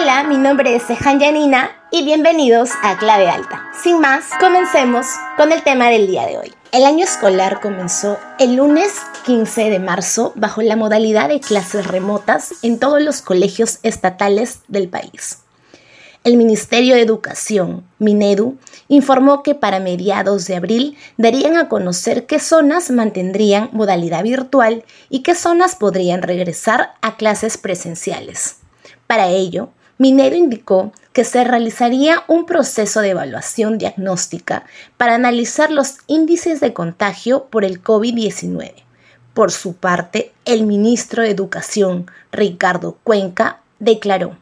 Hola, mi nombre es Sejan Yanina y bienvenidos a Clave Alta. Sin más, comencemos con el tema del día de hoy. El año escolar comenzó el lunes 15 de marzo bajo la modalidad de clases remotas en todos los colegios estatales del país. El Ministerio de Educación, Minedu, informó que para mediados de abril darían a conocer qué zonas mantendrían modalidad virtual y qué zonas podrían regresar a clases presenciales. Para ello, Minedu indicó que se realizaría un proceso de evaluación diagnóstica para analizar los índices de contagio por el COVID-19. Por su parte, el ministro de Educación, Ricardo Cuenca, declaró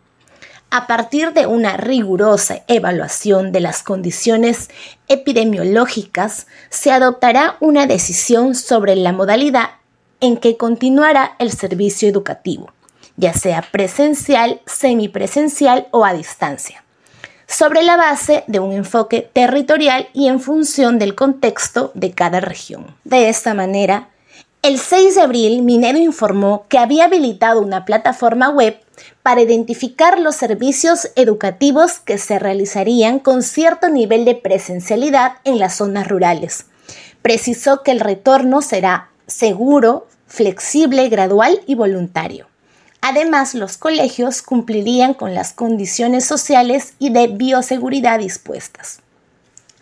a partir de una rigurosa evaluación de las condiciones epidemiológicas, se adoptará una decisión sobre la modalidad en que continuará el servicio educativo, ya sea presencial, semipresencial o a distancia, sobre la base de un enfoque territorial y en función del contexto de cada región. De esta manera, el 6 de abril, Minero informó que había habilitado una plataforma web para identificar los servicios educativos que se realizarían con cierto nivel de presencialidad en las zonas rurales. Precisó que el retorno será seguro, flexible, gradual y voluntario. Además, los colegios cumplirían con las condiciones sociales y de bioseguridad dispuestas.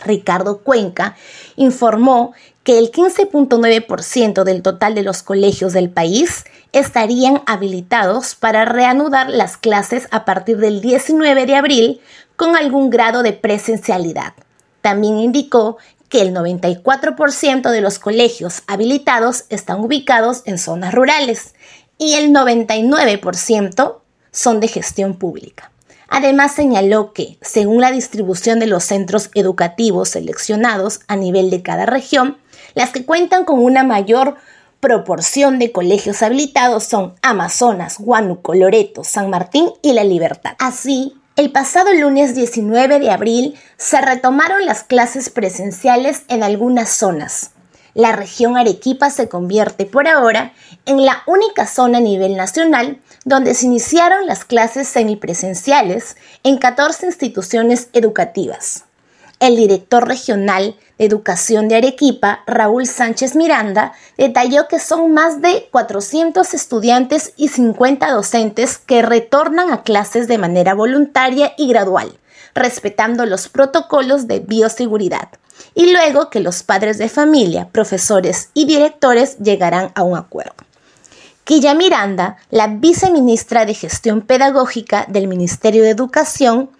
Ricardo Cuenca informó que el 15.9% del total de los colegios del país estarían habilitados para reanudar las clases a partir del 19 de abril con algún grado de presencialidad. También indicó que el 94% de los colegios habilitados están ubicados en zonas rurales y el 99% son de gestión pública. Además señaló que, según la distribución de los centros educativos seleccionados a nivel de cada región, las que cuentan con una mayor proporción de colegios habilitados son Amazonas, Huánuco, Loreto, San Martín y La Libertad. Así, el pasado lunes 19 de abril se retomaron las clases presenciales en algunas zonas. La región Arequipa se convierte por ahora en la única zona a nivel nacional donde se iniciaron las clases semipresenciales en 14 instituciones educativas. El director regional de Educación de Arequipa, Raúl Sánchez Miranda, detalló que son más de 400 estudiantes y 50 docentes que retornan a clases de manera voluntaria y gradual, respetando los protocolos de bioseguridad, y luego que los padres de familia, profesores y directores llegarán a un acuerdo. Quilla Miranda, la viceministra de Gestión Pedagógica del Ministerio de Educación,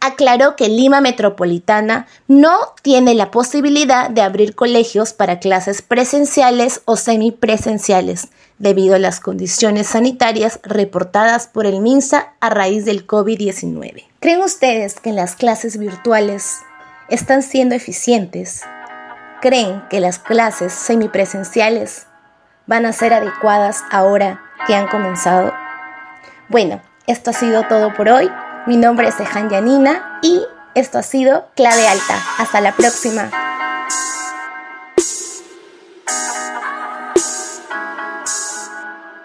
aclaró que Lima Metropolitana no tiene la posibilidad de abrir colegios para clases presenciales o semipresenciales debido a las condiciones sanitarias reportadas por el MINSA a raíz del COVID-19. ¿Creen ustedes que las clases virtuales están siendo eficientes? ¿Creen que las clases semipresenciales van a ser adecuadas ahora que han comenzado? Bueno, esto ha sido todo por hoy. Mi nombre es Ejan Yanina y esto ha sido Clave Alta. Hasta la próxima.